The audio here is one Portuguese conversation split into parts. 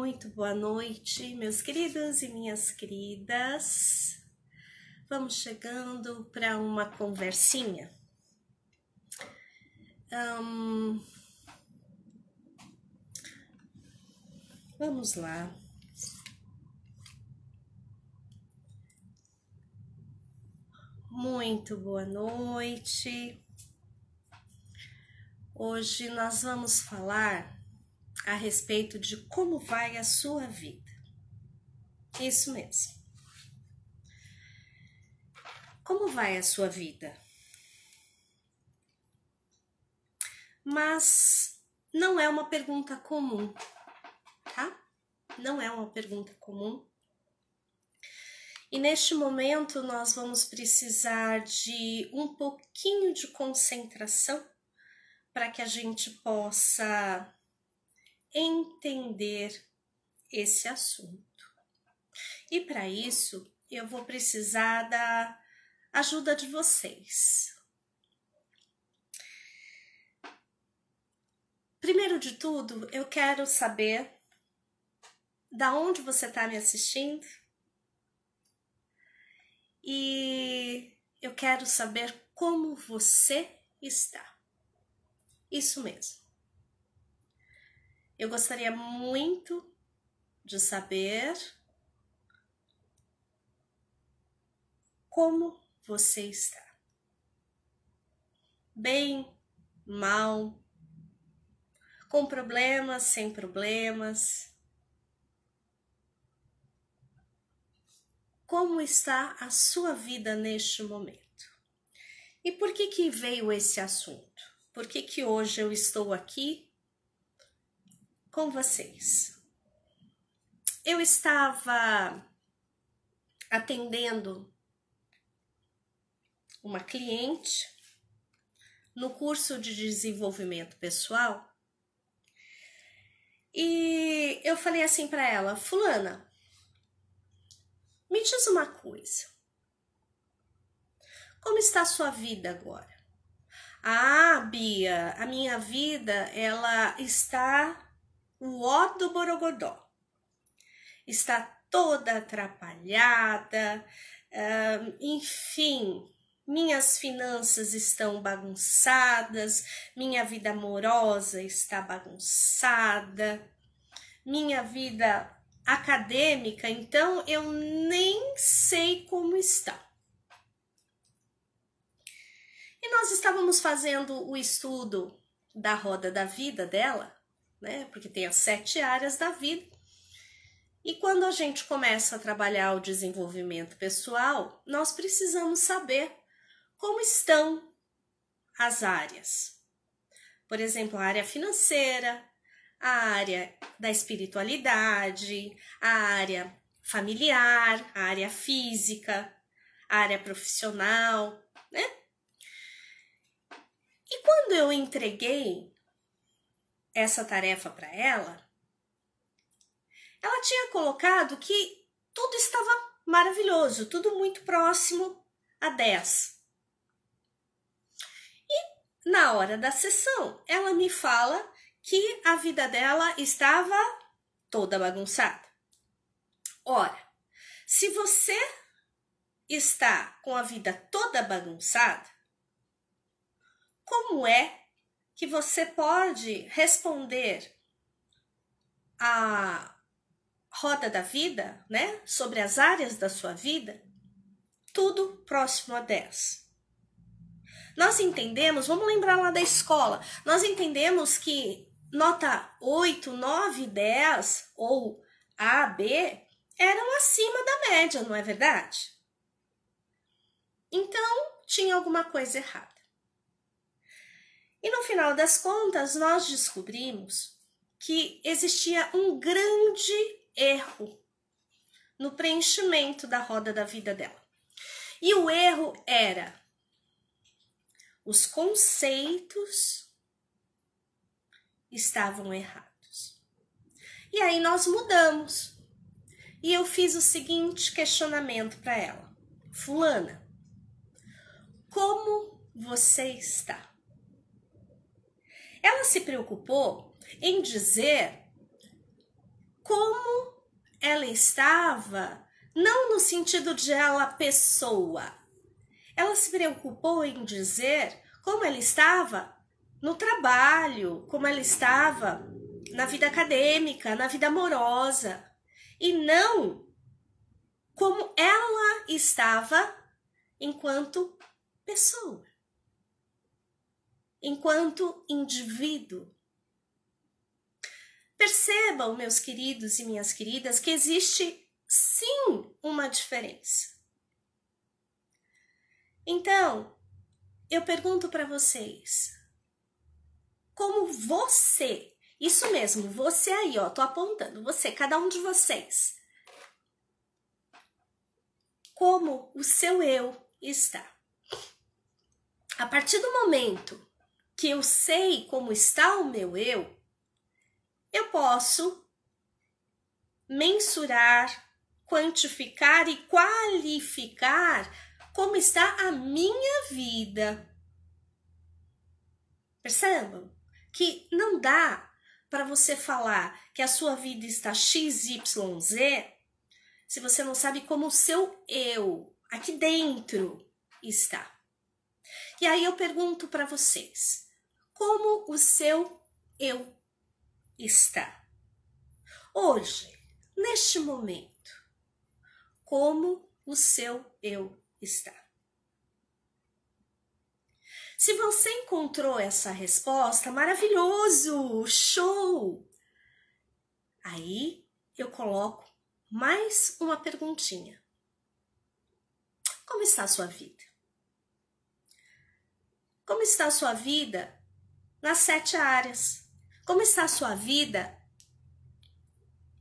Muito boa noite, meus queridos e minhas queridas. Vamos chegando para uma conversinha. Um, vamos lá. Muito boa noite. Hoje nós vamos falar a respeito de como vai a sua vida. Isso mesmo. Como vai a sua vida? Mas não é uma pergunta comum, tá? Não é uma pergunta comum. E neste momento nós vamos precisar de um pouquinho de concentração para que a gente possa entender esse assunto. E para isso, eu vou precisar da ajuda de vocês. Primeiro de tudo, eu quero saber da onde você está me assistindo e eu quero saber como você está. Isso mesmo. Eu gostaria muito de saber como você está. Bem, mal, com problemas, sem problemas. Como está a sua vida neste momento? E por que que veio esse assunto? Por que que hoje eu estou aqui com vocês. Eu estava atendendo uma cliente no curso de desenvolvimento pessoal e eu falei assim para ela, fulana, me diz uma coisa. Como está a sua vida agora? Ah, Bia, a minha vida ela está o ó do Borogodó. Está toda atrapalhada, enfim, minhas finanças estão bagunçadas, minha vida amorosa está bagunçada, minha vida acadêmica, então eu nem sei como está. E nós estávamos fazendo o estudo da roda da vida dela, né? Porque tem as sete áreas da vida. E quando a gente começa a trabalhar o desenvolvimento pessoal, nós precisamos saber como estão as áreas. Por exemplo, a área financeira, a área da espiritualidade, a área familiar, a área física, a área profissional, né? E quando eu entreguei essa tarefa para ela, ela tinha colocado que tudo estava maravilhoso, tudo muito próximo a 10. E na hora da sessão, ela me fala que a vida dela estava toda bagunçada. Ora, se você está com a vida toda bagunçada, como é que você pode responder a roda da vida, né? Sobre as áreas da sua vida, tudo próximo a 10. Nós entendemos, vamos lembrar lá da escola, nós entendemos que nota 8, 9, 10 ou A, B eram acima da média, não é verdade? Então, tinha alguma coisa errada. E no final das contas, nós descobrimos que existia um grande erro no preenchimento da roda da vida dela. E o erro era os conceitos estavam errados. E aí nós mudamos. E eu fiz o seguinte questionamento para ela: Fulana, como você está? Ela se preocupou em dizer como ela estava, não no sentido de ela pessoa. Ela se preocupou em dizer como ela estava no trabalho, como ela estava na vida acadêmica, na vida amorosa, e não como ela estava enquanto pessoa, enquanto indivíduo. Percebam, meus queridos e minhas queridas, que existe sim uma diferença. Então, eu pergunto para vocês, como você, isso mesmo, você aí, ó, tô apontando, você, cada um de vocês, como o seu eu está. A partir do momento que eu sei como está o meu eu, eu posso mensurar, quantificar e qualificar como está a minha vida. Percebam que não dá para você falar que a sua vida está XYZ se você não sabe como o seu eu aqui dentro está. E aí eu pergunto para vocês: como o seu eu está. Hoje, neste momento, como o seu eu está. Se você encontrou essa resposta, maravilhoso, show! Aí eu coloco mais uma perguntinha. Como está a sua vida? Como está a sua vida nas sete áreas? Como está a sua vida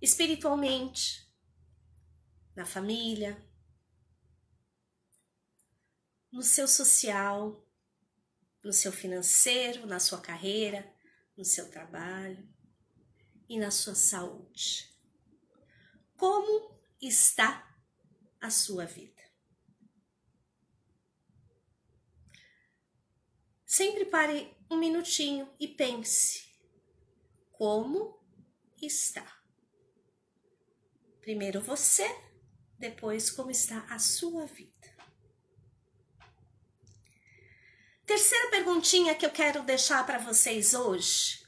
espiritualmente, na família, no seu social, no seu financeiro, na sua carreira, no seu trabalho e na sua saúde. Como está a sua vida? Sempre pare um minutinho e pense como está. Primeiro você, depois como está a sua vida. Terceira perguntinha que eu quero deixar para vocês hoje.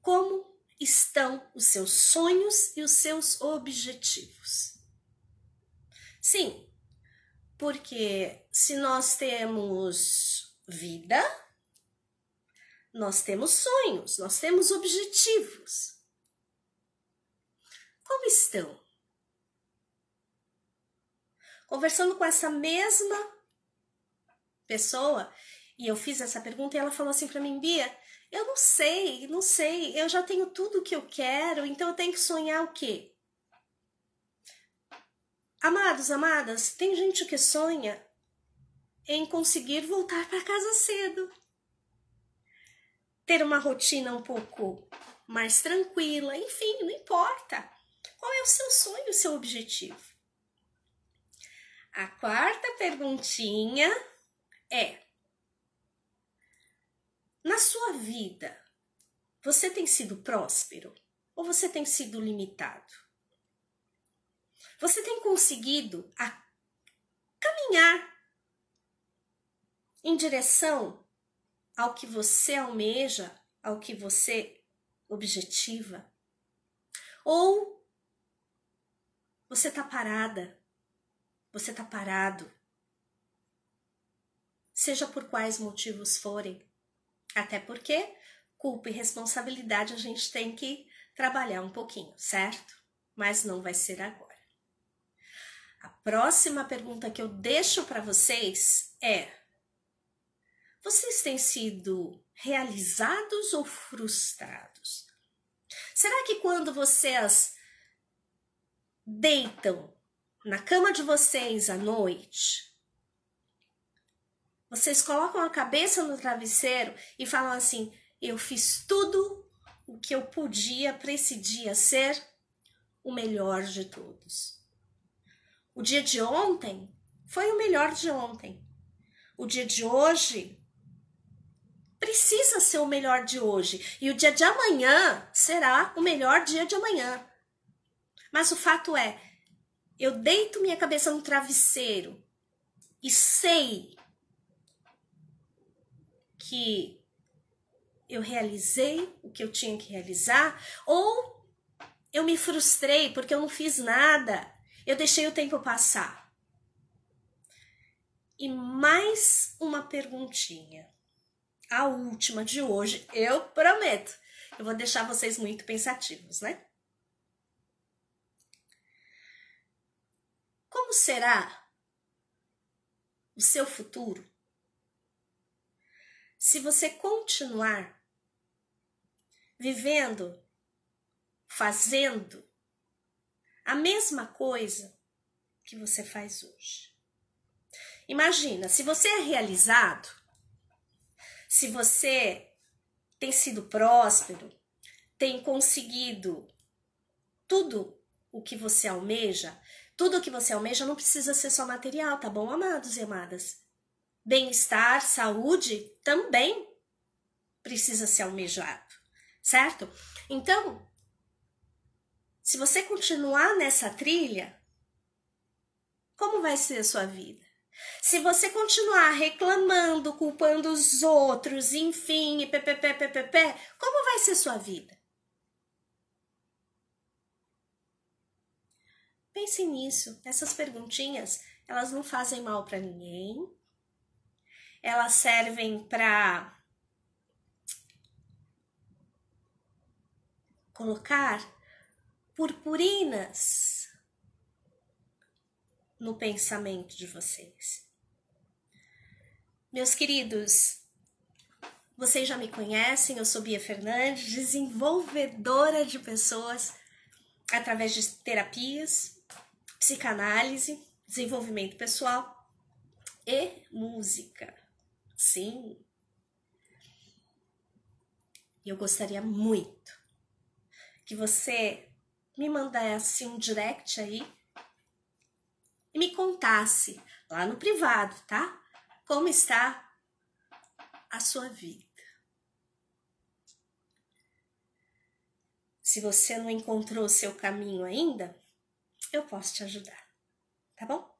Como estão os seus sonhos e os seus objetivos? Sim, porque se nós temos vida, nós temos sonhos, nós temos objetivos. Como estão? Conversando com essa mesma pessoa, e eu fiz essa pergunta e ela falou assim para mim, Bia, eu não sei, não sei, eu já tenho tudo o que eu quero, então eu tenho que sonhar o quê? Amados, amadas, tem gente que sonha em conseguir voltar para casa cedo ter uma rotina um pouco mais tranquila, enfim, não importa. Qual é o seu sonho, o seu objetivo? A quarta perguntinha é: na sua vida, você tem sido próspero ou você tem sido limitado? Você tem conseguido caminhar em direção ao que você almeja, ao que você objetiva? Ou você tá parada, você tá parado, seja por quais motivos forem. Até porque culpa e responsabilidade a gente tem que trabalhar um pouquinho, certo? Mas não vai ser agora. A próxima pergunta que eu deixo para vocês é: vocês têm sido realizados ou frustrados? Será que quando vocês deitam na cama de vocês à noite, vocês colocam a cabeça no travesseiro e falam assim: eu fiz tudo o que eu podia para esse dia ser o melhor de todos. O dia de ontem foi o melhor de ontem. O dia de hoje precisa ser o melhor de hoje. E o dia de amanhã será o melhor dia de amanhã. Mas o fato é, eu deito minha cabeça no travesseiro e sei que eu realizei o que eu tinha que realizar, ou eu me frustrei porque eu não fiz nada, eu deixei o tempo passar. E mais uma perguntinha, a última de hoje, eu prometo. Eu vou deixar vocês muito pensativos, né? Como será o seu futuro se você continuar vivendo, fazendo a mesma coisa que você faz hoje. Imagina, se você é realizado, se você tem sido próspero, tem conseguido tudo o que você almeja, tudo o que você almeja não precisa ser só material, tá bom, amados e amadas? Bem-estar, saúde também precisa ser almejado, certo? Então, se você continuar nessa trilha, como vai ser a sua vida? Se você continuar reclamando, culpando os outros, enfim, e ppp, como vai ser sua vida? Pense nisso. Essas perguntinhas, elas não fazem mal para ninguém. Elas servem para colocar purpurinas no pensamento de vocês. Meus queridos, vocês já me conhecem, eu sou Bia Fernandes, desenvolvedora de pessoas através de terapias, psicanálise, desenvolvimento pessoal e música. Sim. Eu gostaria muito que você me mandasse um direct aí e me contasse lá no privado, tá? Como está a sua vida. Se você não encontrou o seu caminho ainda, eu posso te ajudar, tá bom?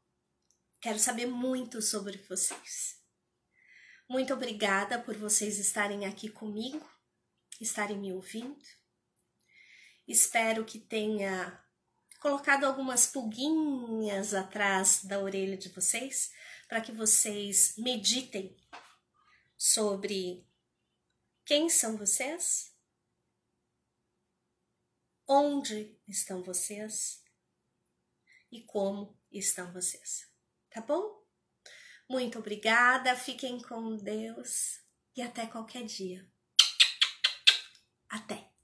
Quero saber muito sobre vocês. Muito obrigada por vocês estarem aqui comigo, estarem me ouvindo. Espero que tenha colocado algumas pulguinhas atrás da orelha de vocês para que vocês meditem sobre quem são vocês, onde estão vocês e como estão vocês. Tá bom? Muito obrigada, fiquem com Deus e até qualquer dia. Até!